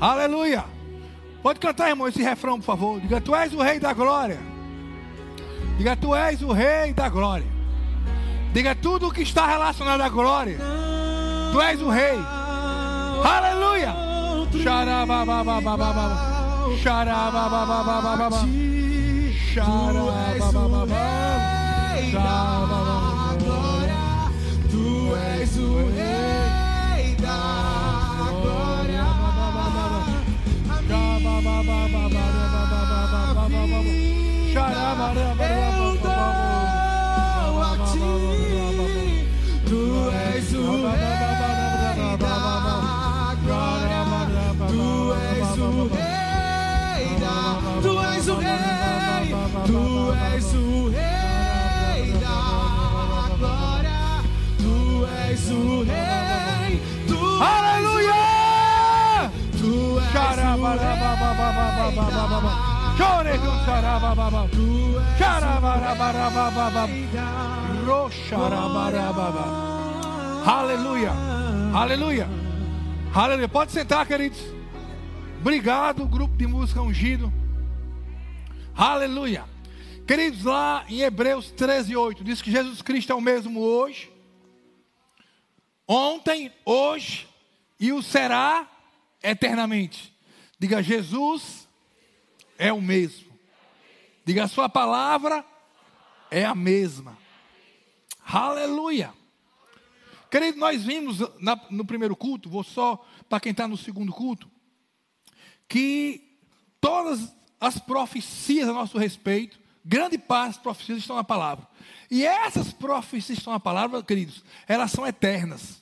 Aleluia. Pode cantar, irmão, esse refrão, por favor. Diga, tu és o rei da glória. Diga, tu és o rei da glória. Diga tudo o que está relacionado à glória. Tu és o rei. Aleluia. Tu és o rei Eu dou a ti. Tu és o rei da glória. Tu és o rei da. Tu és o rei. Tu és o rei da glória. Tu és o rei. Tu Aleluia! Tu és o. Xarabarababababa. Roxarabarababa. Aleluia. Aleluia. Aleluia. Pode sentar, queridos. Obrigado, grupo de música ungido. Aleluia. Queridos, lá em Hebreus 13, 8, diz que Jesus Cristo é o mesmo hoje, ontem, hoje e o será eternamente. Diga, Jesus é o mesmo. Diga, a sua palavra é a mesma. Aleluia. Querido, nós vimos na- no primeiro culto, vou só para quem está no segundo culto, que todas as profecias a nosso respeito, grande parte das profecias estão na palavra. E essas profecias estão na palavra, queridos, elas são eternas.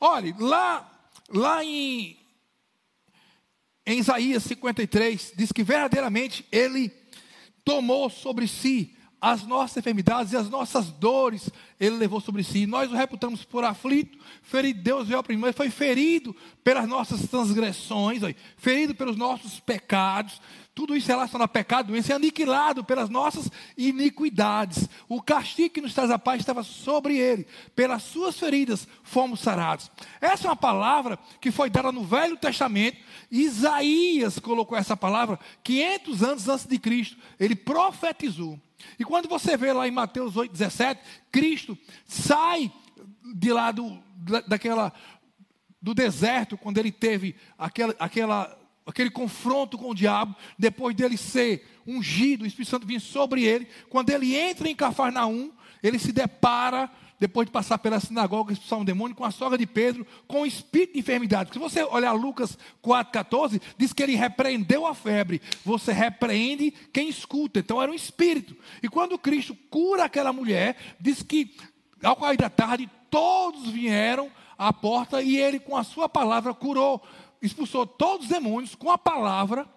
Olhe, lá, lá em, em Isaías 53, diz que verdadeiramente ele tomou sobre si as nossas enfermidades e as nossas dores, ele levou sobre si. Nós o reputamos por aflito, ferido, Deus veio oprimido, mas foi ferido pelas nossas transgressões, ferido pelos nossos pecados. Tudo isso relacionado a pecado, doença, é aniquilado pelas nossas iniquidades. O castigo que nos traz a paz estava sobre ele. Pelas suas feridas fomos sarados. Essa é uma palavra que foi dada no Velho Testamento. Isaías colocou essa palavra 500 anos antes de Cristo. Ele profetizou. E quando você vê lá em Mateus 8,17, Cristo sai de lá do, da- daquela, do deserto, quando ele teve aquela, aquela, aquele confronto com o diabo, depois dele ser ungido, o Espírito Santo vir sobre ele, quando ele entra em Cafarnaum, ele se depara, depois de passar pela sinagoga, expulsar um demônio, com a sogra de Pedro, com o espírito de enfermidade. Se você olhar Lucas 4,14, diz que ele repreendeu a febre. Você repreende quem escuta. Então era um espírito. E quando Cristo cura aquela mulher, diz que ao cair da tarde, todos vieram à porta e ele, com a sua palavra, curou, expulsou todos os demônios com a palavra.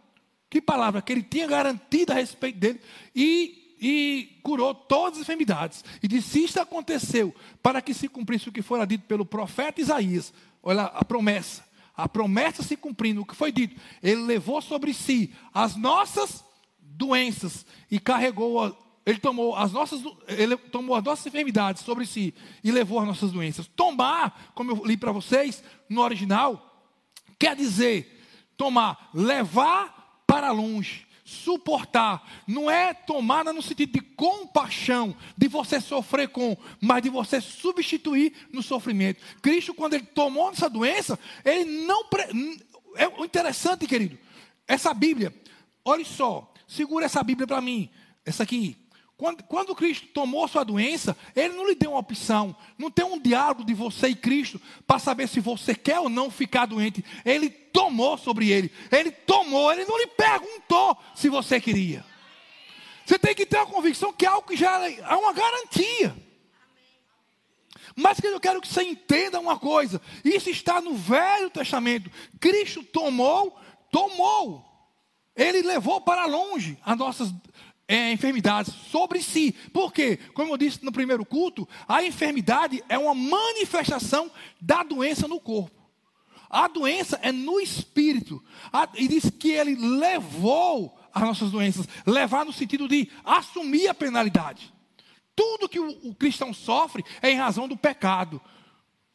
Que palavra? Que ele tinha garantido a respeito dele. E e curou todas as enfermidades. E disse: Isto aconteceu para que se cumprisse o que fora dito pelo profeta Isaías. Olha a promessa. A promessa se cumprindo, o que foi dito. Ele levou sobre si as nossas doenças e carregou, ele tomou as nossas, ele tomou as nossas enfermidades sobre si e levou as nossas doenças. Tomar, como eu li para vocês no original, quer dizer tomar, levar para longe, suportar. Não é tomar no sentido de compaixão, de você sofrer com, mas de você substituir no sofrimento. Cristo, quando ele tomou essa doença, ele não. É interessante, querido, essa Bíblia, olha só, segura essa Bíblia para mim, essa aqui. Quando, quando Cristo tomou sua doença, Ele não lhe deu uma opção. Não tem um diálogo de você e Cristo para saber se você quer ou não ficar doente. Ele tomou sobre ele. Ele tomou, ele não lhe perguntou se você queria. Você tem que ter a convicção que é algo que já é uma garantia. Mas querido, eu quero que você entenda uma coisa: isso está no Velho Testamento. Cristo tomou, tomou. Ele levou para longe as nossas é, enfermidades sobre si. Por quê? Como eu disse no primeiro culto, a enfermidade é uma manifestação da doença no corpo. A doença é no espírito. A- e diz que ele levou as nossas doenças. Levar no sentido de assumir a penalidade. Tudo que o, o cristão sofre é em razão do pecado.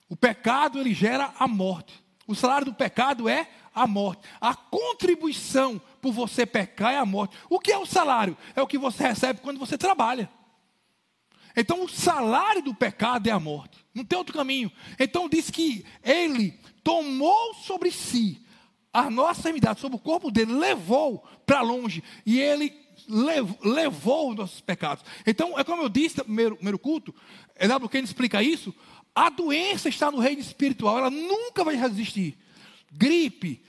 O pecado ele gera a morte. O salário do pecado é a morte. A contribuição por você pecar é a morte. O que é o salário? É o que você recebe quando você trabalha. Então, o salário do pecado é a morte. Não tem outro caminho. Então, diz que ele tomou sobre si a nossa enfermidade, sobre o corpo dele, levou para longe. E ele levou, os nossos pecados. Então, é como eu disse no primeiro, primeiro culto, W. Kane explica isso. A doença está no reino espiritual, ela nunca vai resistir. Gripe,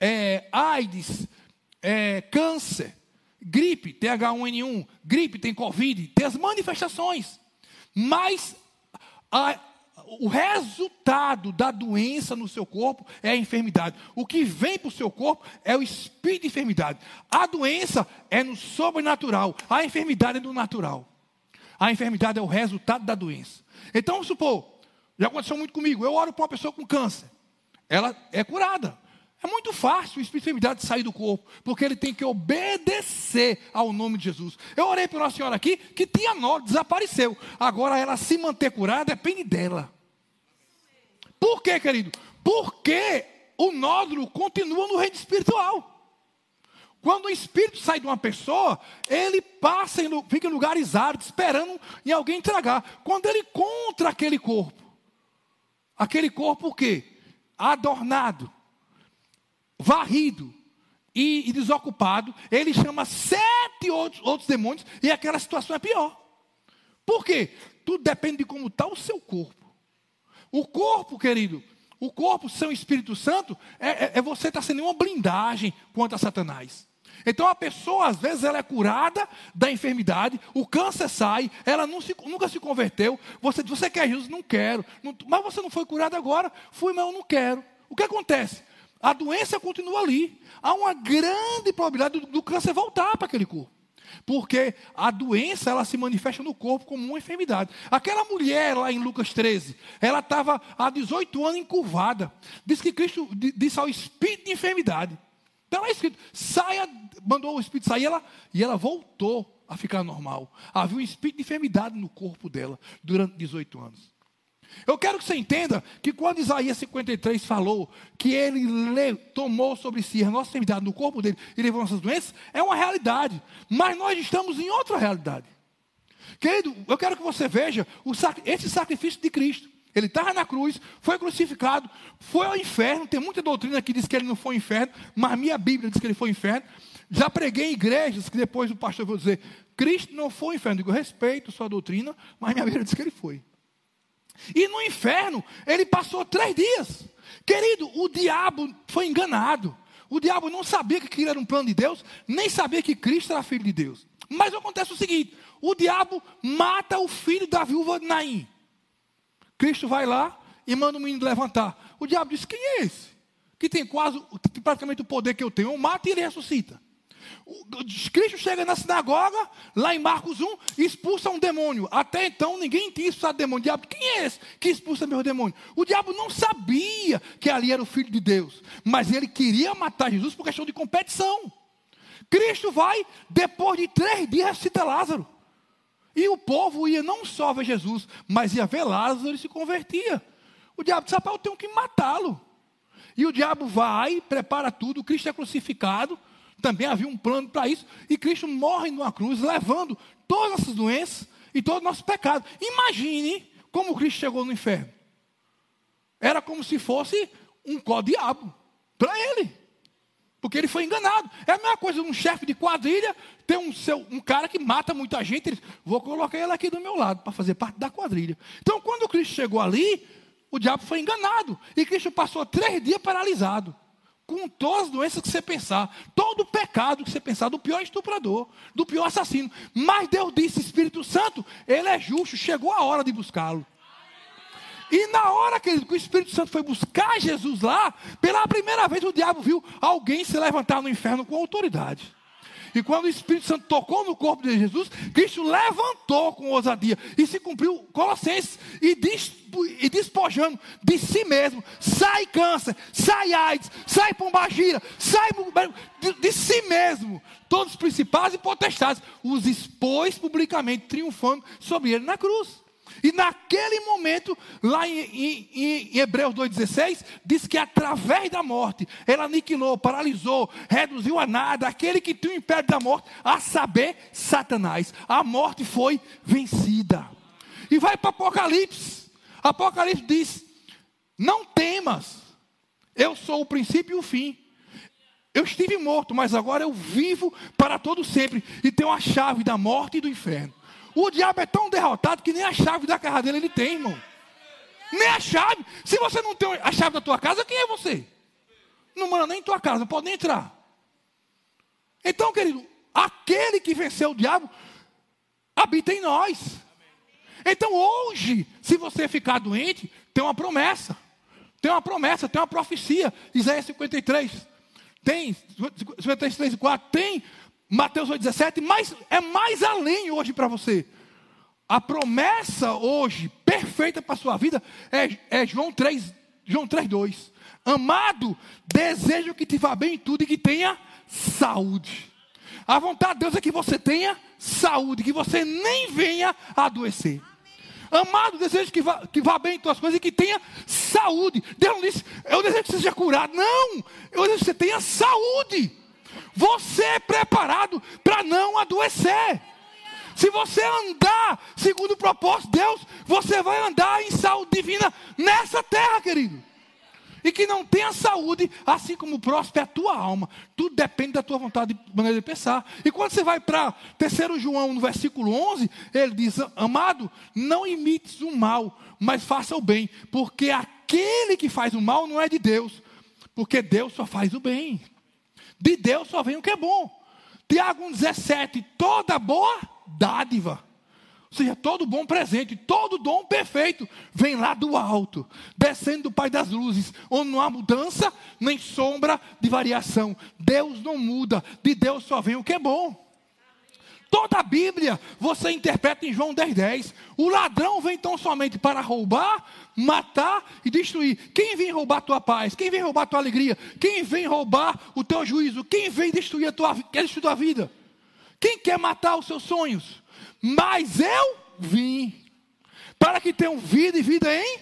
é, AIDS, é, câncer, gripe, tem H1N1, gripe, tem Covid, tem as manifestações. Mas a, o resultado da doença no seu corpo é a enfermidade. O que vem para o seu corpo é o espírito de enfermidade. A doença é no sobrenatural, a enfermidade é no natural. A enfermidade é o resultado da doença. Então, vamos supor, já aconteceu muito comigo, eu oro para uma pessoa com câncer, ela é curada. É muito fácil o espírito de enfermidade sair do corpo, porque ele tem que obedecer ao nome de Jesus. Eu orei para uma senhora aqui que tinha nódulo, desapareceu. Agora ela se manter curada depende dela. Por quê, querido? Porque o nódulo continua no reino espiritual. Quando o espírito sai de uma pessoa, ele passa, em, fica em lugares áridos, esperando em alguém entregar. Quando ele encontra aquele corpo, aquele corpo o quê? Adornado varrido e, e desocupado, ele chama sete outros, outros demônios e aquela situação é pior. Por quê? Tudo depende de como está o seu corpo. O corpo, querido, o corpo, seu Espírito Santo, é, é, é você estar tá sendo uma blindagem contra Satanás. Então a pessoa, às vezes, ela é curada da enfermidade, o câncer sai, ela se, nunca se converteu. Você, você quer Jesus? Não quero. Não, mas você não foi curado agora? Fui, mas eu não quero. O que acontece? A doença continua ali. Há uma grande probabilidade do, do câncer voltar para aquele corpo. Porque a doença ela se manifesta no corpo como uma enfermidade. Aquela mulher lá em Lucas 13, ela estava há 18 anos encurvada. Diz que Cristo disse ao espírito de enfermidade. Está lá escrito, saia, mandou o espírito sair ela, e ela voltou a ficar normal. Havia um espírito de enfermidade no corpo dela durante 18 anos. Eu quero que você entenda que quando Isaías 53 falou que ele tomou sobre si a nossa enfermidade no corpo dele e levou nossas doenças, é uma realidade. Mas nós estamos em outra realidade. Querido, eu quero que você veja o, esse sacrifício de Cristo. Ele estava na cruz, foi crucificado, foi ao inferno. Tem muita doutrina que diz que ele não foi ao inferno, mas minha Bíblia diz que ele foi ao inferno. Já preguei em igrejas que depois o pastor vai dizer: Cristo não foi ao inferno. Eu digo, respeito sua doutrina, mas minha Bíblia diz que ele foi. E no inferno, ele passou três dias. Querido, o diabo foi enganado. O diabo não sabia que aquilo era um plano de Deus, nem sabia que Cristo era filho de Deus. Mas acontece o seguinte: o diabo mata o filho da viúva Naim. Cristo vai lá e manda o menino levantar. O diabo diz: Quem é esse? Que tem quase praticamente o poder que eu tenho. Eu mato e ele ressuscita. Cristo chega na sinagoga, lá em Marcos 1, e expulsa um demônio. Até então ninguém tinha expulsado demônio. Diabo, quem é esse que expulsa meu demônio? O diabo não sabia que ali era o filho de Deus, mas ele queria matar Jesus por questão de competição. Cristo vai, depois de três dias, ressuscita Lázaro. E o povo ia não só ver Jesus, mas ia ver Lázaro e se convertia. O diabo disse: eu tenho que matá-lo. E o diabo vai, prepara tudo, Cristo é crucificado. Também havia um plano para isso. E Cristo morre numa cruz, levando todas essas doenças e todo o nosso pecado. Imagine como Cristo chegou no inferno. Era como se fosse um có-diabo para ele. Porque ele foi enganado. É a mesma coisa um chefe de quadrilha ter um, seu, um cara que mata muita gente. Ele, vou colocar ele aqui do meu lado para fazer parte da quadrilha. Então, quando Cristo chegou ali, o diabo foi enganado. E Cristo passou três dias paralisado com todas as doenças que você pensar, todo o pecado que você pensar, do pior estuprador, do pior assassino. Mas Deus disse, Espírito Santo, Ele é justo, chegou a hora de buscá-lo. E na hora que o Espírito Santo foi buscar Jesus lá, pela primeira vez o diabo viu alguém se levantar no inferno com autoridade. E quando o Espírito Santo tocou no corpo de Jesus, Cristo levantou com ousadia e se cumpriu Colossenses e, e despojando de si mesmo, sai câncer, sai AIDS, sai pombagira, sai de, de si mesmo, todos os principais e potestades, os expôs publicamente, triunfando sobre ele na cruz. E naquele momento, lá em, em, em Hebreus 2,16, diz que através da morte, ele aniquilou, paralisou, reduziu a nada aquele que tinha o império da morte, a saber, Satanás. A morte foi vencida. E vai para Apocalipse. Apocalipse diz: Não temas, eu sou o princípio e o fim. Eu estive morto, mas agora eu vivo para todo sempre e tenho a chave da morte e do inferno. O diabo é tão derrotado que nem a chave da casa dele ele tem, irmão. Nem a chave. Se você não tem a chave da tua casa, quem é você? Não manda nem em tua casa, não pode nem entrar. Então, querido, aquele que venceu o diabo habita em nós. Então, hoje, se você ficar doente, tem uma promessa. Tem uma promessa, tem uma profecia. Isaías 53. Tem 53 e 4. Tem Mateus 8,17, mas é mais além hoje para você. A promessa hoje, perfeita para a sua vida, é, é João 3, João 3,2. Amado, desejo que te vá bem em tudo e que tenha saúde. A vontade de Deus é que você tenha saúde, que você nem venha adoecer. Amado, desejo que vá, que vá bem em tuas coisas e que tenha saúde. Deus não disse, eu desejo que você seja curado. Não, eu desejo que você tenha saúde. Você é preparado para não adoecer. Se você andar segundo o propósito de Deus, você vai andar em saúde divina nessa terra, querido. E que não tenha saúde, assim como próspera é a tua alma. Tudo depende da tua vontade de maneira de pensar. E quando você vai para 3 João, no versículo 11, ele diz: Amado, não imites o mal, mas faça o bem, porque aquele que faz o mal não é de Deus, porque Deus só faz o bem. De Deus só vem o que é bom. Tiago 1,17: toda boa dádiva. Ou seja, todo bom presente, todo dom perfeito vem lá do alto, descendo do Pai das luzes, onde não há mudança nem sombra de variação. Deus não muda, de Deus só vem o que é bom. Toda a Bíblia você interpreta em João 10,10. 10. O ladrão vem tão somente para roubar, matar e destruir. Quem vem roubar a tua paz? Quem vem roubar a tua alegria? Quem vem roubar o teu juízo? Quem vem destruir a tua, quer destruir a tua vida? Quem quer matar os seus sonhos? Mas eu vim para que tenham vida e vida em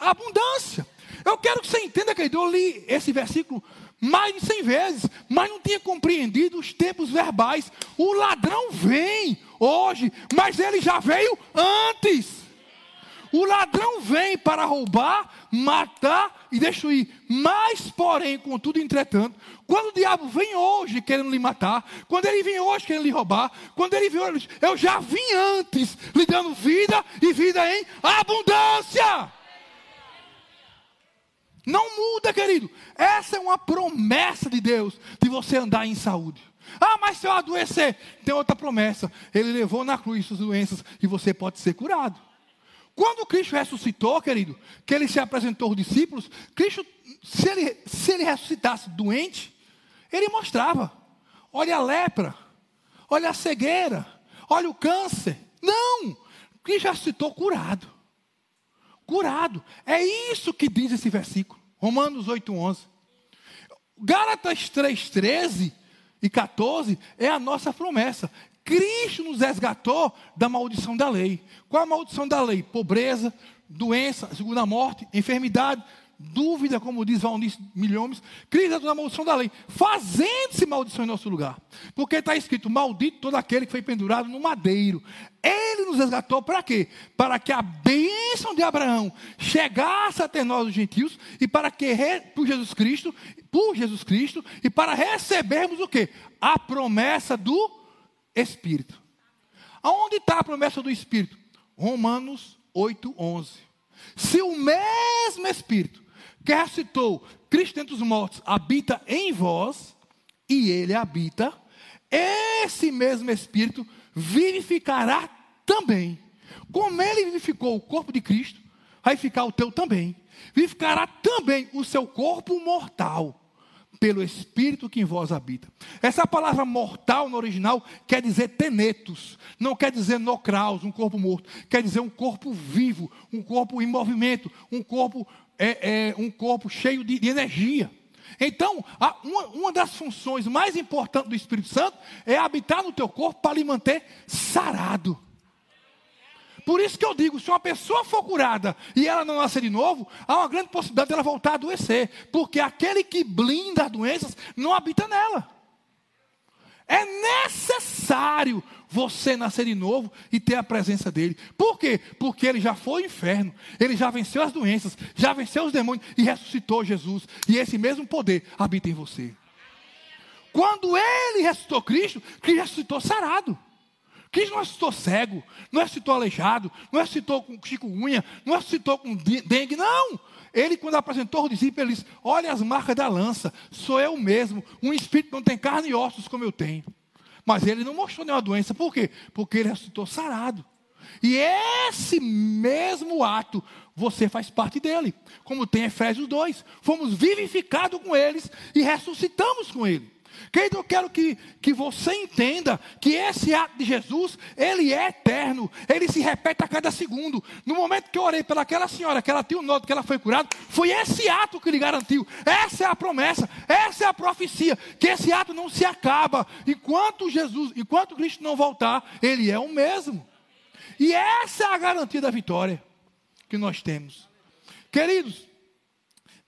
abundância. Eu quero que você entenda, querido, eu li esse versículo mais de cem vezes, mas não tinha compreendido os tempos verbais. O ladrão vem hoje, mas ele já veio antes. O ladrão vem para roubar, matar e destruir. Mas, porém, contudo, entretanto, quando o diabo vem hoje querendo lhe matar, quando ele vem hoje querendo lhe roubar, quando ele vem hoje, eu já vim antes, lhe dando vida e vida em abundância. Não muda, querido. Essa é uma promessa de Deus de você andar em saúde. Ah, mas se eu adoecer, tem outra promessa. Ele levou na cruz suas doenças e você pode ser curado. Quando Cristo ressuscitou, querido, que ele se apresentou aos discípulos, Cristo, se ele, se ele ressuscitasse doente, ele mostrava: olha a lepra, olha a cegueira, olha o câncer. Não! Cristo ressuscitou curado curado. É isso que diz esse versículo. Romanos 8, 11. Gálatas 3, 13 e 14 é a nossa promessa. Cristo nos resgatou da maldição da lei. Qual a maldição da lei? Pobreza, doença, segunda morte, enfermidade, dúvida, como diz Valnice Milhões, crise da maldição da lei, fazendo-se maldição em nosso lugar. Porque está escrito: maldito todo aquele que foi pendurado no madeiro. Ele nos resgatou para quê? Para que a bênção de Abraão chegasse até nós, os gentios, e para que, por Jesus Cristo, por Jesus Cristo, e para recebermos o quê? A promessa do Espírito. Aonde está a promessa do Espírito? Romanos 8, 11. Se o mesmo Espírito que ressuscitou Cristo entre os mortos, habita em vós, e ele habita, esse mesmo Espírito vivificará também. Como ele vivificou o corpo de Cristo, vai ficar o teu também. Vivificará também o seu corpo mortal, pelo Espírito que em vós habita. Essa palavra mortal no original quer dizer tenetos, não quer dizer nocraus, um corpo morto, quer dizer um corpo vivo, um corpo em movimento, um corpo é, é um corpo cheio de, de energia. Então, uma, uma, das funções mais importantes do Espírito Santo é habitar no teu corpo para lhe manter sarado. Por isso que eu digo, se uma pessoa for curada e ela não nascer de novo, há uma grande possibilidade dela voltar a adoecer, porque aquele que blinda as doenças não habita nela. É necessário você nascer de novo e ter a presença dele. Por quê? Porque ele já foi ao inferno, ele já venceu as doenças, já venceu os demônios e ressuscitou Jesus. E esse mesmo poder habita em você. Quando ele ressuscitou Cristo, Cristo ressuscitou sarado. Cristo não ressuscitou cego, não ressuscitou aleijado, não ressuscitou com chikungunya, não ressuscitou com dengue, não. Ele, quando apresentou os discípulos, ele disse: Olha as marcas da lança, sou eu mesmo. Um espírito não tem carne e ossos como eu tenho. Mas ele não mostrou nenhuma doença. Por quê? Porque ele ressuscitou sarado. E esse mesmo ato, você faz parte dele. Como tem Efésios 2. Fomos vivificados com eles e ressuscitamos com ele. Querido, eu quero que, que você entenda que esse ato de Jesus, ele é eterno, ele se repete a cada segundo. No momento que eu orei pelaquela senhora, que ela tinha o um nodo, que ela foi curada, foi esse ato que lhe garantiu. Essa é a promessa, essa é a profecia, que esse ato não se acaba. Enquanto Jesus, enquanto Cristo não voltar, ele é o mesmo. E essa é a garantia da vitória que nós temos. Queridos,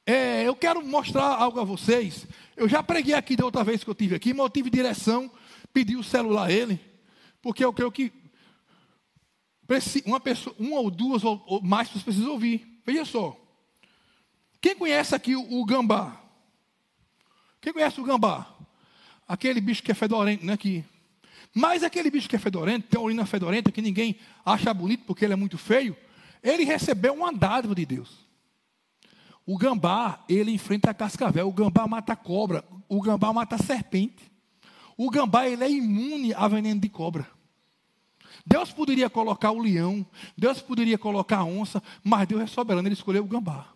é, eu quero mostrar algo a vocês eu já preguei aqui da outra vez que eu tive aqui, mas eu tive direção, pedi o celular a ele, porque eu creio que uma, pessoa, uma ou duas ou mais pessoas precisam ouvir. Veja só. Quem conhece aqui o, o, gambá? Quem conhece o gambá? Aquele bicho que é fedorento, né? Que, mas aquele bicho que é fedorento, tem urina fedorenta, que ninguém acha bonito porque ele é muito feio, ele recebeu uma dádiva de Deus. O gambá, ele enfrenta a cascavel. O gambá mata a cobra. O gambá mata a serpente. O gambá, ele é imune a veneno de cobra. Deus poderia colocar o leão, Deus poderia colocar a onça, mas Deus é soberano, ele escolheu o gambá.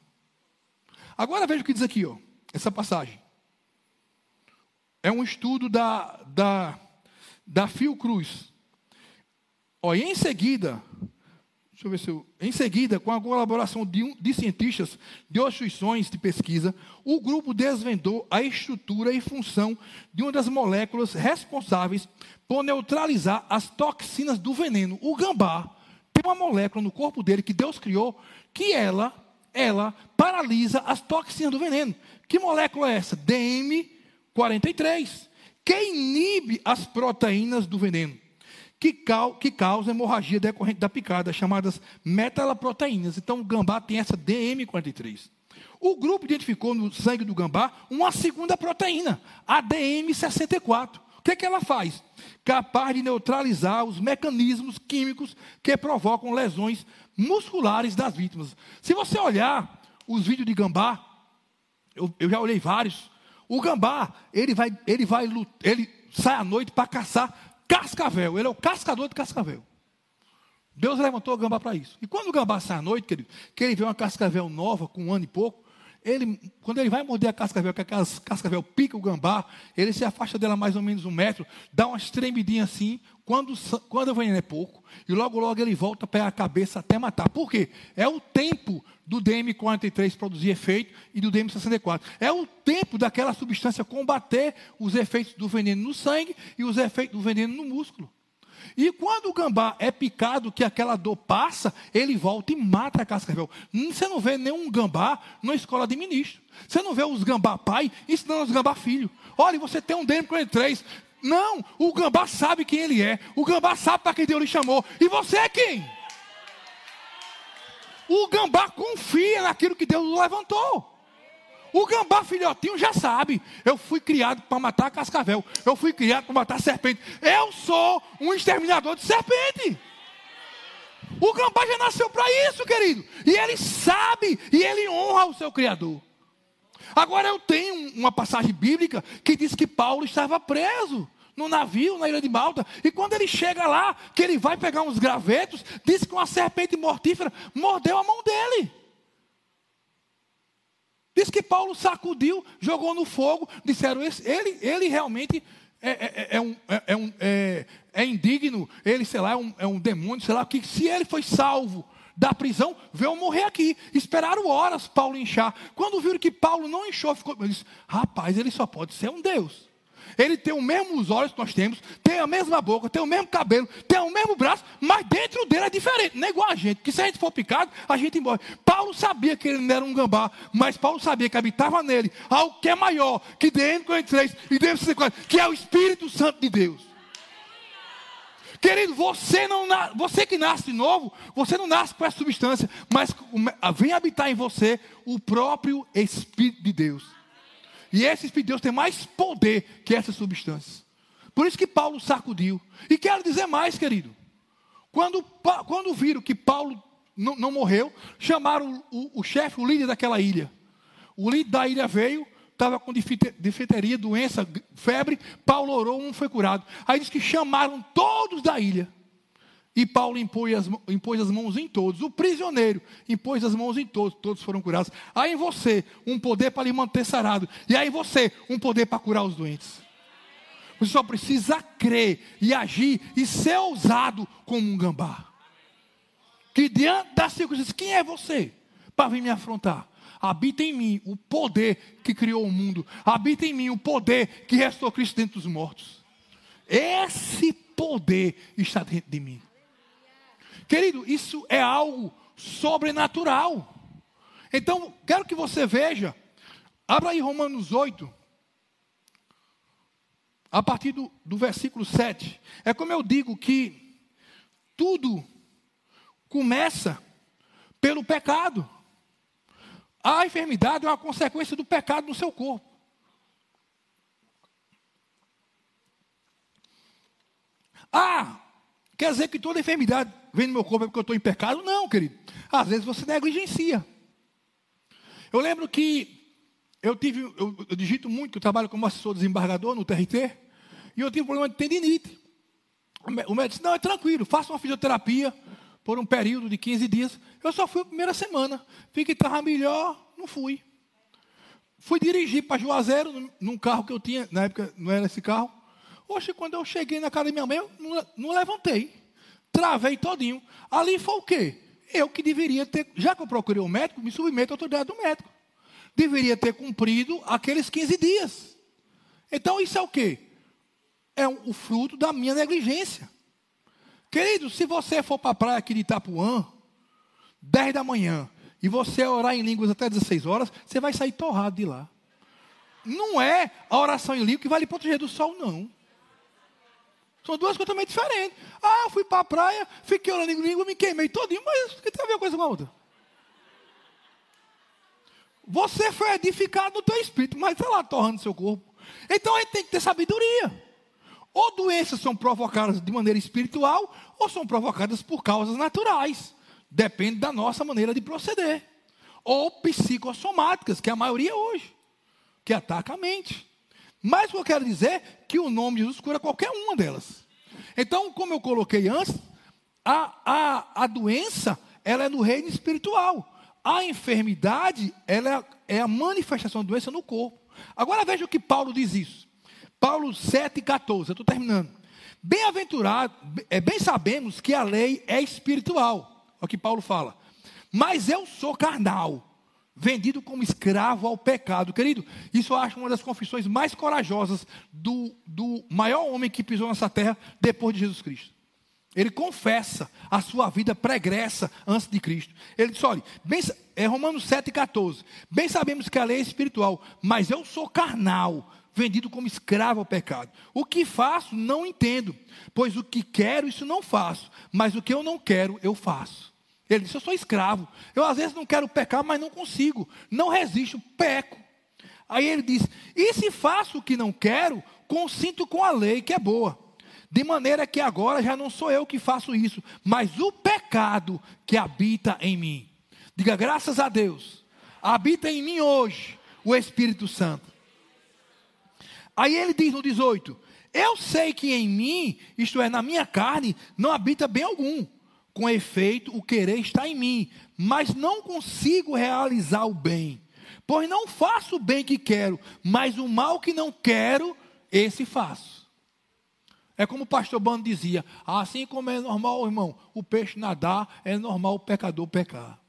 Agora veja o que diz aqui, ó, essa passagem. É um estudo da, da, da Fiocruz. Ó, e em seguida, Deixa eu ver se eu. Em seguida, com a colaboração de, um, de cientistas de instituições de pesquisa, o grupo desvendou a estrutura e função de uma das moléculas responsáveis por neutralizar as toxinas do veneno. O gambá tem uma molécula no corpo dele que Deus criou que ela, ela paralisa as toxinas do veneno. Que molécula é essa? DM43, que inibe as proteínas do veneno que, que causam hemorragia decorrente da picada, chamadas metalaproteínas. Então, o gambá tem essa DM43. O grupo identificou no sangue do gambá uma segunda proteína, a DM64. O que, é que ela faz? Capaz de neutralizar os mecanismos químicos que provocam lesões musculares das vítimas. Se você olhar os vídeos de gambá, eu, eu já olhei vários. O gambá, ele vai, ele vai, ele sai à noite para caçar cascavel, ele é o cascador de cascavel. Deus levantou o gambá para isso. E quando o gambá sai à noite, querido, que ele vê uma cascavel nova, com um ano e pouco, ele, quando ele vai morder a cascavel, que a cascavel pica o gambá, ele se afasta dela mais ou menos um metro, dá uma tremidinha assim, quando, quando o veneno é pouco, e logo, logo ele volta para a cabeça até matar. Por quê? É o tempo do DM43 produzir efeito e do DM64. É o tempo daquela substância combater os efeitos do veneno no sangue e os efeitos do veneno no músculo. E quando o gambá é picado, que aquela dor passa, ele volta e mata a cascavel. Você não vê nenhum gambá na escola de ministro. Você não vê os gambá pai ensinando os gambá filho. Olha, você tem um DM43. Não, o gambá sabe quem ele é. O gambá sabe para quem Deus lhe chamou. E você é quem? O gambá confia naquilo que Deus levantou. O gambá filhotinho já sabe. Eu fui criado para matar cascavel. Eu fui criado para matar serpente. Eu sou um exterminador de serpente. O gambá já nasceu para isso, querido. E ele sabe e ele honra o seu Criador. Agora eu tenho uma passagem bíblica que diz que Paulo estava preso no navio na ilha de Malta. E quando ele chega lá, que ele vai pegar uns gravetos, diz que uma serpente mortífera mordeu a mão dele. Diz que Paulo sacudiu, jogou no fogo, disseram, ele, ele realmente é, é, é, é um, é, é, um, é, indigno, ele, sei lá, um, é um demônio, sei lá, que se ele foi salvo da prisão, veio morrer aqui. Esperaram horas Paulo inchar. Quando viram que Paulo não inchou, ficou, disse, rapaz, ele só pode ser um Deus. Ele tem os mesmos olhos que nós temos, tem a mesma boca, tem o mesmo cabelo, tem o mesmo braço, mas dentro dele é diferente. Não é igual a gente, que se a gente for picado, a gente morre. Paulo sabia que ele não era um gambá, mas Paulo sabia que habitava nele algo que é maior, que DM 43 e DM 54, que é o Espírito Santo de Deus. Querido, você não você que nasce de novo, você não nasce com essa substância, mas vem habitar em você o próprio Espírito de Deus. E esse Espírito de Deus tem mais poder que essas substâncias. Por isso que Paulo sacudiu. E quero dizer mais, querido. Quando, quando viram que Paulo não, não morreu, chamaram o, o chefe, o líder daquela ilha. O líder da ilha veio, estava com difteria, doença, febre. Paulo orou, um foi curado. Aí diz que chamaram todos da ilha. E Paulo impôs as, impôs as mãos em todos. O prisioneiro impôs as mãos em todos. Todos foram curados. Aí você, um poder para lhe manter sarado. E aí você, um poder para curar os doentes. Você só precisa crer e agir e ser ousado como um gambá. Que diante das circunstâncias, quem é você para vir me afrontar? Habita em mim o poder que criou o mundo. Habita em mim o poder que restou Cristo dentro dos mortos. Esse poder está dentro de mim. Querido, isso é algo sobrenatural. Então, quero que você veja. Abra aí Romanos 8. A partir do, do versículo 7. É como eu digo que tudo começa pelo pecado. A enfermidade é uma consequência do pecado no seu corpo. Ah, quer dizer que toda enfermidade vem no meu corpo é porque eu estou em pecado? Não, querido. Às vezes você negligencia. Eu lembro que eu tive, eu, eu digito muito, eu trabalho como assessor desembargador no TRT, e eu tive um problema de tendinite. O médico disse, não, é tranquilo, faça uma fisioterapia por um período de 15 dias. Eu só fui a primeira semana. Vi que estava melhor, não fui. Fui dirigir para Juazeiro, num carro que eu tinha, na época não era esse carro. Oxe, quando eu cheguei na casa da minha mãe, eu não, não levantei travei todinho. Ali foi o quê? Eu que deveria ter, já que eu procurei o médico, me submeto à autoridade do médico. Deveria ter cumprido aqueles 15 dias. Então isso é o quê? É um, o fruto da minha negligência. Querido, se você for para a praia aqui de Itapuã, 10 da manhã, e você orar em línguas até 16 horas, você vai sair torrado de lá. Não é a oração em língua que vai lhe proteger do sol, não. São duas coisas totalmente diferentes. Ah, fui para a praia, fiquei orando em língua, me queimei todinho, mas que tem a ver uma coisa com a outra? Você foi edificado no teu espírito, mas está lá torrando seu corpo. Então a gente tem que ter sabedoria. Ou doenças são provocadas de maneira espiritual, ou são provocadas por causas naturais. Depende da nossa maneira de proceder. Ou psicossomáticas, que é a maioria hoje, que ataca a mente. Mas o que eu quero dizer é que o nome de Jesus cura qualquer uma delas. Então, como eu coloquei antes, a, a, a doença ela é no reino espiritual. A enfermidade ela é, é a manifestação da doença no corpo. Agora veja o que Paulo diz isso. Paulo 7,14, eu estou terminando. Bem-aventurado, é, bem sabemos que a lei é espiritual. É o que Paulo fala. Mas eu sou carnal, vendido como escravo ao pecado. Querido, isso eu acho uma das confissões mais corajosas do, do maior homem que pisou nessa terra depois de Jesus Cristo. Ele confessa a sua vida pregressa antes de Cristo. Ele diz: olha, bem, é Romanos 7,14. Bem sabemos que a lei é espiritual, mas eu sou carnal, vendido como escravo ao pecado. O que faço, não entendo, pois o que quero, isso não faço, mas o que eu não quero, eu faço. Ele disse: Eu sou escravo. Eu às vezes não quero pecar, mas não consigo. Não resisto, peco. Aí ele diz: E se faço o que não quero, consinto com a lei que é boa. De maneira que agora já não sou eu que faço isso, mas o pecado que habita em mim. Diga graças a Deus. Habita em mim hoje o Espírito Santo. Aí ele diz no 18: Eu sei que em mim, isto é, na minha carne, não habita bem algum com efeito, o querer está em mim, mas não consigo realizar o bem. Pois não faço o bem que quero, mas o mal que não quero, esse faço. É como o pastor Bando dizia: assim como é normal, irmão, o peixe nadar, é normal o pecador pecar.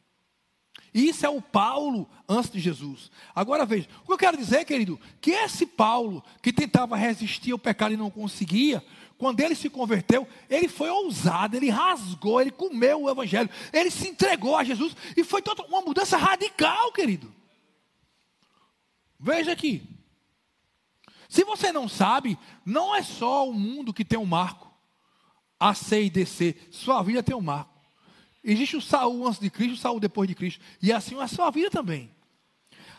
Isso é o Paulo antes de Jesus. Agora veja, o que eu quero dizer, querido, que esse Paulo que tentava resistir ao pecado e não conseguia, quando ele se converteu, ele foi ousado, ele rasgou, ele comeu o evangelho, ele se entregou a Jesus e foi toda uma mudança radical, querido. Veja aqui. Se você não sabe, não é só o mundo que tem um marco. A, C e DC. Sua vida tem um marco. Existe o Saul antes de Cristo, o Saul depois de Cristo. E assim é a sua vida também.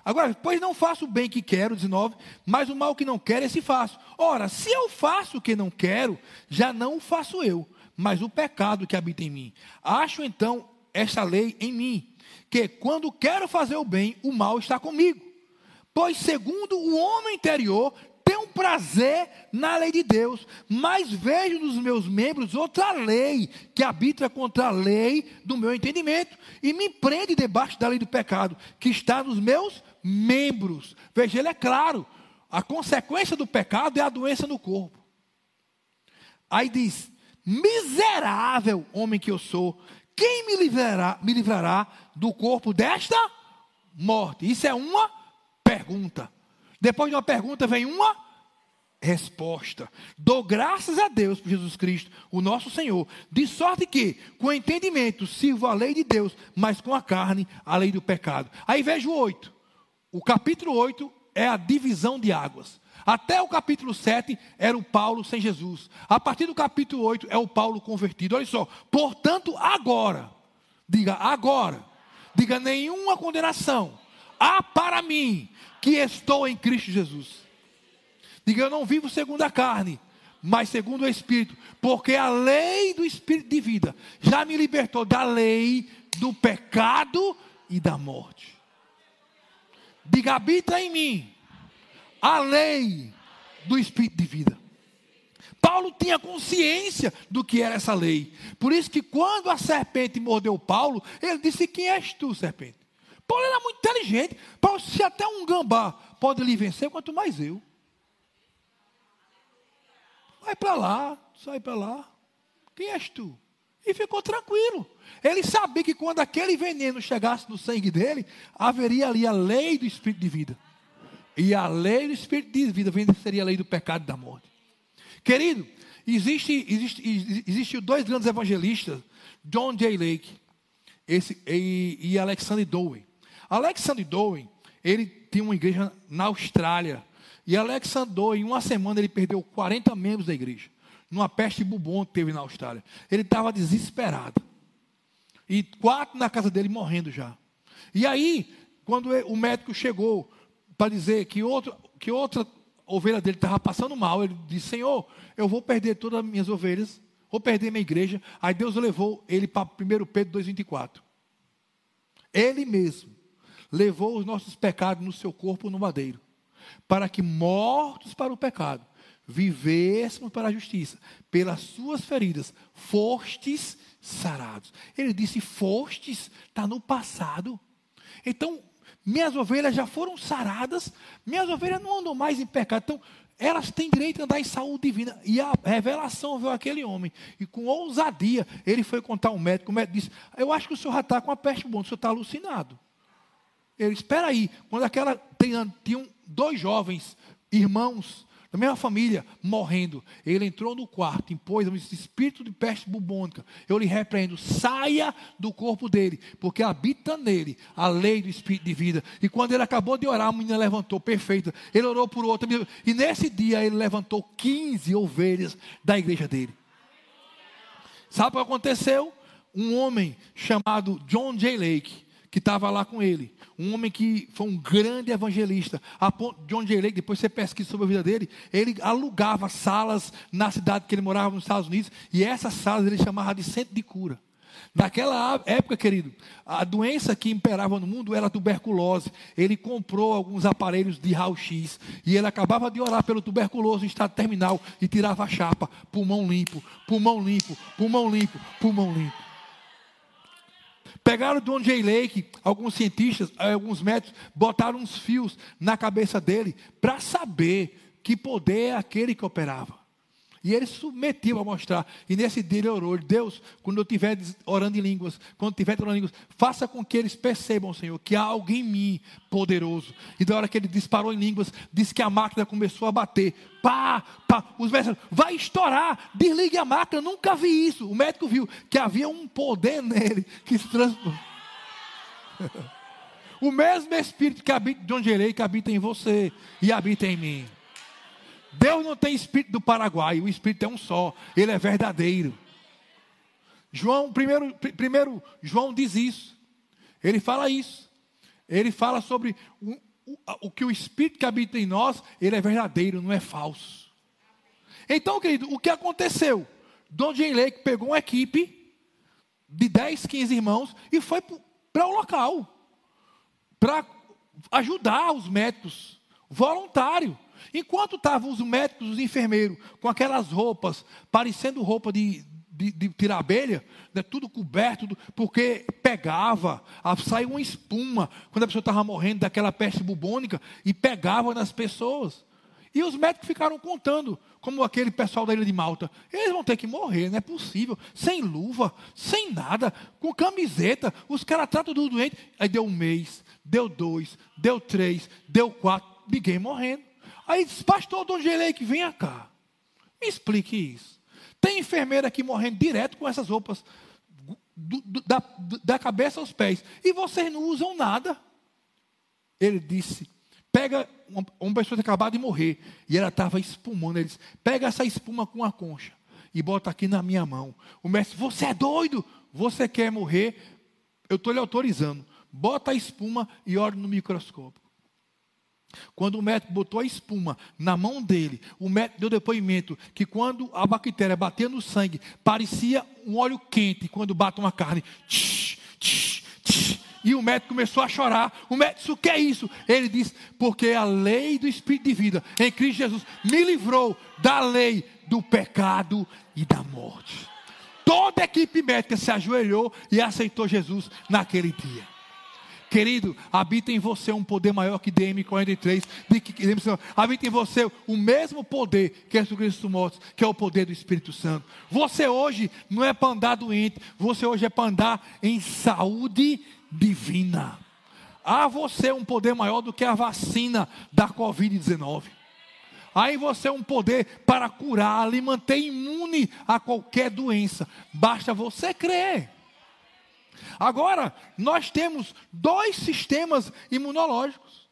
Agora, pois não faço o bem que quero, 19, mas o mal que não quero, esse faço. Ora, se eu faço o que não quero, já não o faço eu, mas o pecado que habita em mim. Acho então esta lei em mim, que quando quero fazer o bem, o mal está comigo. Pois segundo o homem interior, tenho prazer na lei de Deus, mas vejo nos meus membros outra lei que habita contra a lei do meu entendimento e me prende debaixo da lei do pecado que está nos meus membros. Veja, ele é claro, a consequência do pecado é a doença no corpo. Aí diz: miserável homem que eu sou, quem me livrará, me livrará do corpo desta morte? Isso é uma pergunta. Depois de uma pergunta vem uma resposta. Dou graças a Deus por Jesus Cristo, o nosso Senhor, de sorte que, com entendimento, sirvo a lei de Deus, mas com a carne, a lei do pecado. Aí vejo o 8. O capítulo 8 é a divisão de águas. Até o capítulo 7 era o Paulo sem Jesus. A partir do capítulo 8 é o Paulo convertido. Olha só. Portanto, agora, diga agora, diga nenhuma condenação há para mim que estou em Cristo Jesus. Diga, eu não vivo segundo a carne, mas segundo o Espírito, porque a lei do Espírito de vida já me libertou da lei do pecado e da morte. Diga, habita em mim a lei do Espírito de vida. Paulo tinha consciência do que era essa lei. Por isso que quando a serpente mordeu Paulo, ele disse: Quem és tu, serpente? Paulo era muito inteligente. Paulo, se até um gambá pode lhe vencer, quanto mais eu. Vai para lá, sai para lá. Quem és tu? E ficou tranquilo. Ele sabia que quando aquele veneno chegasse no sangue dele, haveria ali a lei do Espírito de vida. E a lei do Espírito de vida seria a lei do pecado e da morte. Querido, existe, existe, existe dois grandes evangelistas, John J. Lake esse, e, e Alexander Dowie. Alexander Dowen, ele tinha uma igreja na Austrália. E Alexander Dowen, em uma semana, ele perdeu 40 membros da igreja. Numa peste bubon que teve na Austrália. Ele estava desesperado. E quatro na casa dele morrendo já. E aí, quando o médico chegou para dizer que, outro, que outra ovelha dele estava passando mal, ele disse: Senhor, eu vou perder todas as minhas ovelhas, vou perder minha igreja. Aí Deus levou ele para 1 Pedro 2,24. Ele mesmo levou os nossos pecados no seu corpo no madeiro, para que, mortos para o pecado, vivêssemos para a justiça. Pelas suas feridas, fostes sarados. Ele disse: fostes, está no passado. Então, minhas ovelhas já foram saradas, minhas ovelhas não andam mais em pecado. Então, elas têm direito a andar em saúde divina. E a revelação veio aquele homem. E com ousadia, ele foi contar ao médico. O médico disse: Eu acho que o senhor já está com a peste bom, o senhor está alucinado. Ele, espera aí, quando aquela tinham dois jovens, irmãos, da mesma família, morrendo. Ele entrou no quarto, impôs esse espírito de peste bubônica. Eu lhe repreendo, saia do corpo dele, porque habita nele a lei do espírito de vida. E quando ele acabou de orar, a menina levantou, perfeita. Ele orou por outra, e nesse dia ele levantou 15 ovelhas da igreja dele. Sabe o que aconteceu? Um homem chamado John J. Lake que estava lá com ele. Um homem que foi um grande evangelista. John J. Lake, depois você pesquisa sobre a vida dele, ele alugava salas na cidade que ele morava nos Estados Unidos, e essas salas ele chamava de centro de cura. Naquela época, querido, a doença que imperava no mundo era a tuberculose. Ele comprou alguns aparelhos de raio-x e ele acabava de orar pelo tuberculoso em estado terminal e tirava a chapa, pulmão limpo, pulmão limpo, pulmão limpo, pulmão limpo. Pegaram John J. Lake, alguns cientistas, eh, alguns médicos, botaram uns fios na cabeça dele para saber que poder é aquele que operava. E ele submetia para mostrar. E nesse dia ele orou: Deus, quando eu estiver orando em línguas, quando estiver orando em línguas, faça com que eles percebam, Senhor, que há alguém em mim poderoso. E da hora que ele disparou em línguas, disse que a máquina começou a bater. Pá, pá. Os médicos vai estourar, desligue a máquina. Nunca vi isso. O médico viu que havia um poder nele que se transformou. o mesmo Espírito que habita de onde irei, que habita em você e habita em mim. Deus não tem espírito do Paraguai, o espírito é um só, ele é verdadeiro. João, primeiro, primeiro João diz isso. Ele fala isso. Ele fala sobre o, o, o que o espírito que habita em nós, ele é verdadeiro, não é falso. Então, querido, o que aconteceu? Dom J. Lake pegou uma equipe de 10, 15 irmãos e foi para o local para ajudar os médicos, voluntário. Enquanto estavam os médicos, os enfermeiros, com aquelas roupas, parecendo roupa de, de, de tirar abelha, né, tudo coberto, porque pegava, saía uma espuma, quando a pessoa estava morrendo daquela peste bubônica, e pegava nas pessoas. E os médicos ficaram contando, como aquele pessoal da ilha de Malta. Eles vão ter que morrer, não é possível. Sem luva, sem nada, com camiseta. Os caras tratam do doente. Aí deu um mês, deu dois, deu três, deu quatro, ninguém morrendo. Aí disse, pastor Dom que venha cá. Me explique isso. Tem enfermeira aqui morrendo direto com essas roupas, do, do, da, da cabeça aos pés. E vocês não usam nada. Ele disse, pega uma, uma pessoa que acabou de morrer, e ela estava espumando. Ele disse, pega essa espuma com a concha e bota aqui na minha mão. O mestre, você é doido? Você quer morrer? Eu estou lhe autorizando bota a espuma e olha no microscópio. Quando o médico botou a espuma na mão dele, o médico deu depoimento que quando a bactéria batia no sangue, parecia um óleo quente quando bate uma carne. Tch, tch, tch, e o médico começou a chorar. O médico disse: O que é isso? Ele disse: Porque a lei do Espírito de vida em Cristo Jesus me livrou da lei do pecado e da morte. Toda a equipe médica se ajoelhou e aceitou Jesus naquele dia. Querido, habita em você um poder maior que DM43. Habita em você o mesmo poder que Jesus Cristo mortos, que é o poder do Espírito Santo. Você hoje não é para andar doente, você hoje é para andar em saúde divina. Há você um poder maior do que a vacina da Covid-19. Aí você é um poder para curar, lhe manter imune a qualquer doença. Basta você crer. Agora, nós temos dois sistemas imunológicos.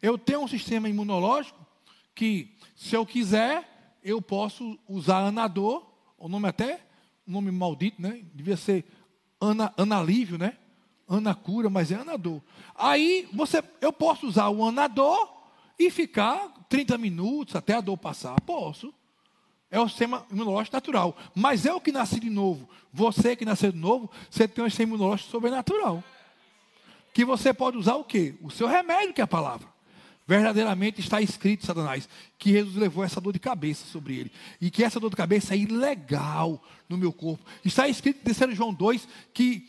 Eu tenho um sistema imunológico que, se eu quiser, eu posso usar anador, o nome até, um nome maldito, né? Devia ser ana, analívio, né? Anacura, mas é anador. Aí você, eu posso usar o anador e ficar 30 minutos até a dor passar. Posso é o sistema imunológico natural. Mas eu que nasci de novo, você que nasceu de novo, você tem um sistema imunológico sobrenatural. Que você pode usar o quê? O seu remédio, que é a palavra. Verdadeiramente está escrito, Satanás, que Jesus levou essa dor de cabeça sobre ele. E que essa dor de cabeça é ilegal no meu corpo. Está escrito em 3 João 2 que,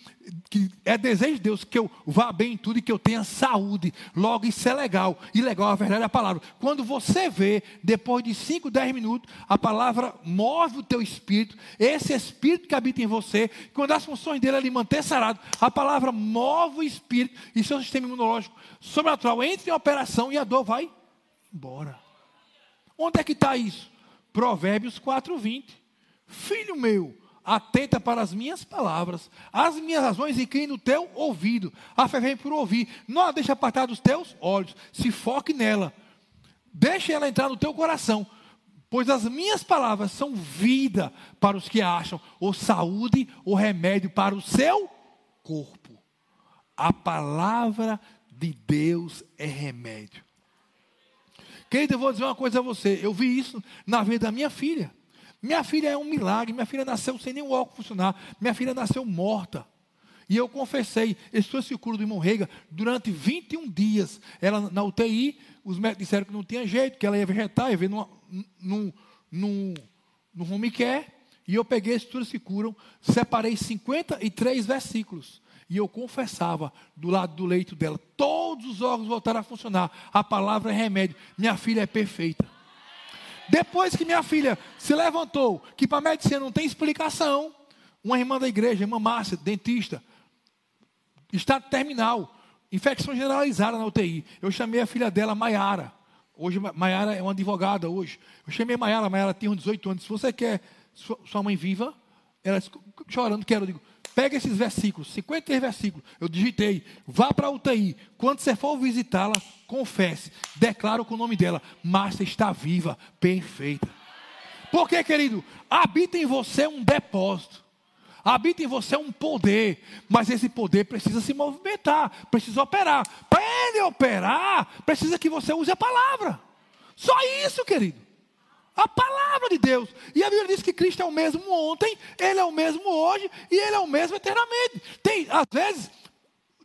que é desejo de Deus que eu vá bem em tudo e que eu tenha saúde. Logo, isso é legal. E legal, a verdade é a palavra. Quando você vê, depois de 5, 10 minutos, a palavra move o teu espírito, esse espírito que habita em você, quando as funções dele é lhe manter sarado, a palavra move o espírito e seu sistema imunológico sobrenatural entra em operação e a dor vai embora. Onde é que está isso? Provérbios 4, 20. Filho meu, atenta para as minhas palavras, as minhas razões inclina no teu ouvido. A fé vem por ouvir. Não a deixa apartar dos teus olhos. Se foque nela. Deixe ela entrar no teu coração. Pois as minhas palavras são vida para os que acham, ou saúde, ou remédio para o seu corpo. A palavra de Deus é remédio. Querido, eu vou dizer uma coisa a você. Eu vi isso na vida da minha filha. Minha filha é um milagre. Minha filha nasceu sem nenhum óculos funcionar. Minha filha nasceu morta. E eu confessei, esse ciclo do irmão Rega, durante 21 dias, ela na UTI, os médicos disseram que não tinha jeito, que ela ia vegetar, ia ver num, num, num, num home care, e eu peguei esse tudo se curam, separei 53 versículos, e eu confessava do lado do leito dela, todos os órgãos voltaram a funcionar, a palavra é remédio, minha filha é perfeita. Depois que minha filha se levantou, que para medicina não tem explicação, uma irmã da igreja, irmã Márcia, dentista, estado terminal, infecção generalizada na UTI. Eu chamei a filha dela, Maiara. Hoje, Maiara é uma advogada hoje. Eu chamei Maiara, Maiara tinha uns 18 anos. Se você quer sua mãe viva, ela chorando, quero, eu digo, pega esses versículos, 53 versículos. Eu digitei, vá para a UTI. Quando você for visitá-la, confesse, declaro com o nome dela, Márcia está viva, perfeita. Por quê, querido? Habita em você um depósito. Habita em você um poder, mas esse poder precisa se movimentar, precisa operar. Para ele operar, precisa que você use a palavra. Só isso, querido. A palavra de Deus. E a Bíblia diz que Cristo é o mesmo ontem, Ele é o mesmo hoje e Ele é o mesmo eternamente. Tem, às vezes,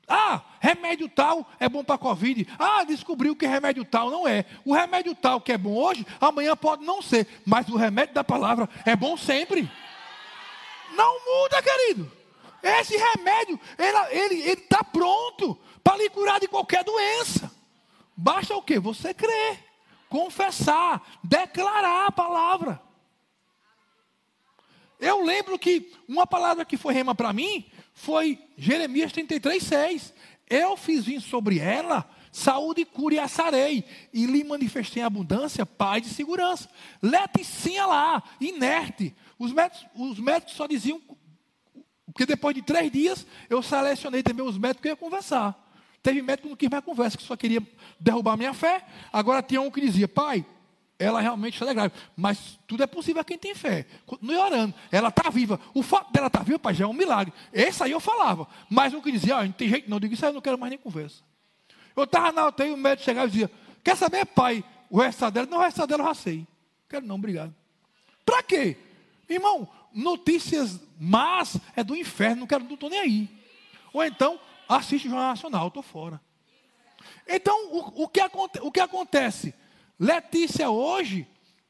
ah, remédio tal é bom para a Covid. Ah, descobriu que remédio tal não é. O remédio tal que é bom hoje, amanhã pode não ser. Mas o remédio da palavra é bom sempre. Não muda, querido. Esse remédio, ele está pronto para lhe curar de qualquer doença. Basta o que? Você crer confessar, declarar a palavra. Eu lembro que uma palavra que foi rema para mim foi Jeremias 33, 6. Eu fiz vir sobre ela saúde, cura e assarei, e lhe manifestei abundância paz e segurança. Leticinha lá, inerte. Os médicos, os médicos só diziam, porque depois de três dias eu selecionei também os médicos que ia conversar. Teve médico que não quis mais conversa, que só queria derrubar minha fé. Agora tinha um que dizia, pai, ela realmente está grávida. Mas tudo é possível a quem tem fé. Continue orando. Ela está viva. O fato dela estar tá viva, pai, já é um milagre. Esse aí eu falava. Mas um que dizia, ah, não tem jeito não. Eu digo, isso aí eu não quero mais nem conversa. Eu estava na UTI, o médico chegava e dizia, quer saber, pai, o resto dela? Não, o resto dela eu racei. Quero não, obrigado. Para quê? Irmão, notícias más é do inferno, não quero, não estou nem aí. Ou então, assiste o Jornal Nacional, estou fora. Então, o, o, que o que acontece? Letícia hoje,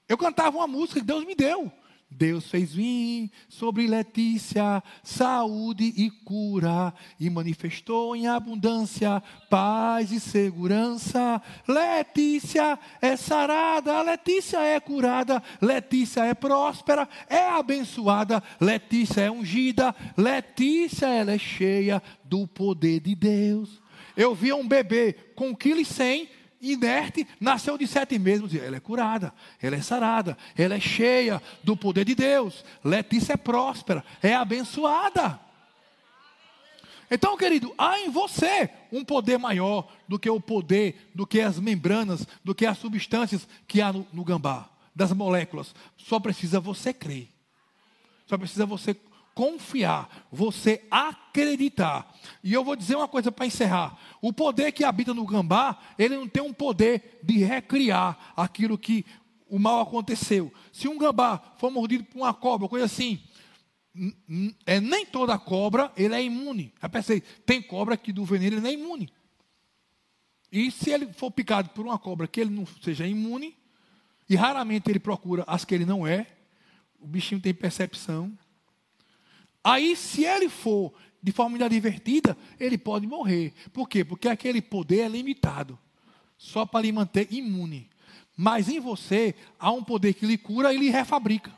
eu cantava uma música que Deus me deu. Deus fez vir sobre Letícia saúde e cura e manifestou em abundância paz e segurança. Letícia é sarada, Letícia é curada, Letícia é próspera, é abençoada, Letícia é ungida, Letícia ela é cheia do poder de Deus. Eu vi um bebê com 1,1 kg inerte, nasceu de sete meses. Ela é curada, ela é sarada, ela é cheia do poder de Deus. Letícia é próspera, é abençoada. Então, querido, há em você um poder maior do que o poder, do que as membranas, do que as substâncias que há no, no gambá, das moléculas. Só precisa você crer. Só precisa você confiar, você acreditar. E eu vou dizer uma coisa para encerrar: o poder que habita no gambá, ele não tem um poder de recriar aquilo que o mal aconteceu. Se um gambá for mordido por uma cobra, coisa assim, é nem toda cobra ele é imune. Eu pensei, tem cobra que do veneno ele não é imune. E se ele for picado por uma cobra que ele não seja imune, e raramente ele procura as que ele não é, o bichinho tem percepção, Aí, se ele for de forma inadvertida, ele pode morrer. Por quê? Porque aquele poder é limitado só para lhe manter imune. Mas em você há um poder que lhe cura e lhe refabrica.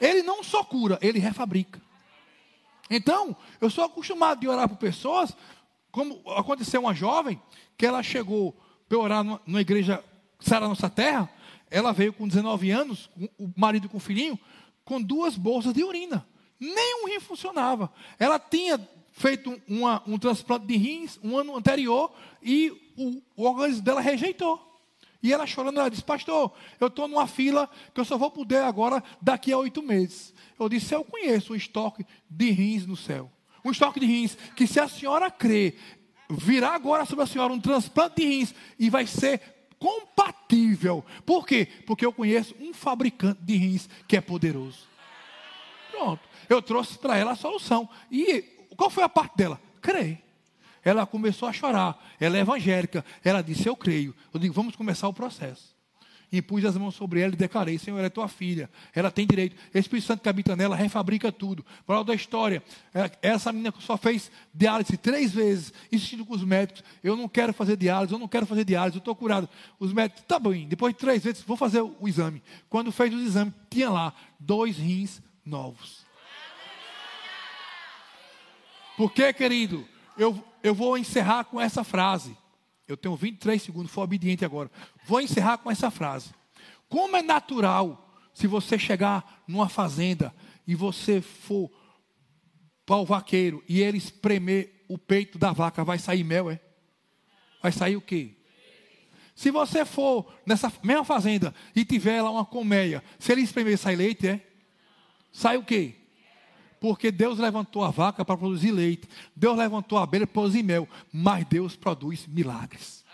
Ele não só cura, ele refabrica. Então, eu sou acostumado de orar por pessoas, como aconteceu uma jovem, que ela chegou para orar numa igreja Sara Nossa Terra, ela veio com 19 anos, o marido com o filhinho, com duas bolsas de urina nem um rim funcionava. Ela tinha feito uma, um transplante de rins um ano anterior e o, o organismo dela rejeitou. E ela chorando, ela disse, pastor, eu estou numa fila que eu só vou poder agora daqui a oito meses. Eu disse, eu conheço um estoque de rins no céu. Um estoque de rins que se a senhora crer, virá agora sobre a senhora um transplante de rins e vai ser compatível. Por quê? Porque eu conheço um fabricante de rins que é poderoso. Pronto eu trouxe para ela a solução. E qual foi a parte dela? Crer. Ela começou a chorar. Ela é evangélica. Ela disse: Eu creio. Eu digo: Vamos começar o processo. impus as mãos sobre ela e declarei: Senhor, ela é tua filha, ela tem direito. Espírito Santo que habita nela refabrica tudo. Para da história, é, essa menina só fez diálise três vezes, insistindo com os médicos: Eu não quero fazer diálise, eu não quero fazer diálise, eu estou curado. Os médicos, tá bom, depois de três vezes, vou fazer o exame. Quando fez o exame, tinha lá dois rins novos. Porque, querido, eu, eu vou encerrar com essa frase. Eu tenho 23 segundos, for obediente agora. Vou encerrar com essa frase. Como é natural se você chegar numa fazenda e você for para o vaqueiro e ele espremer o peito da vaca, vai sair mel, é? Vai sair o quê? Se você for nessa mesma fazenda e tiver lá uma colmeia, se ele espremer, sai leite, é? Sai o quê? Porque Deus levantou a vaca para produzir leite. Deus levantou a abelha para produzir mel. Mas Deus produz milagres.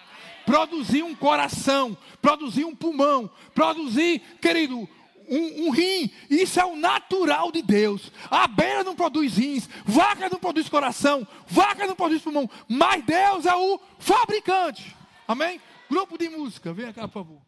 Produzir um coração, produzir um pulmão, produzir, querido, um, um, rim. Isso é o natural de Deus. A abelha não produz rins, vaca não produz coração, vaca não produz pulmão. Mas Deus é o fabricante. Amém? Grupo de música, vem cá, por favor.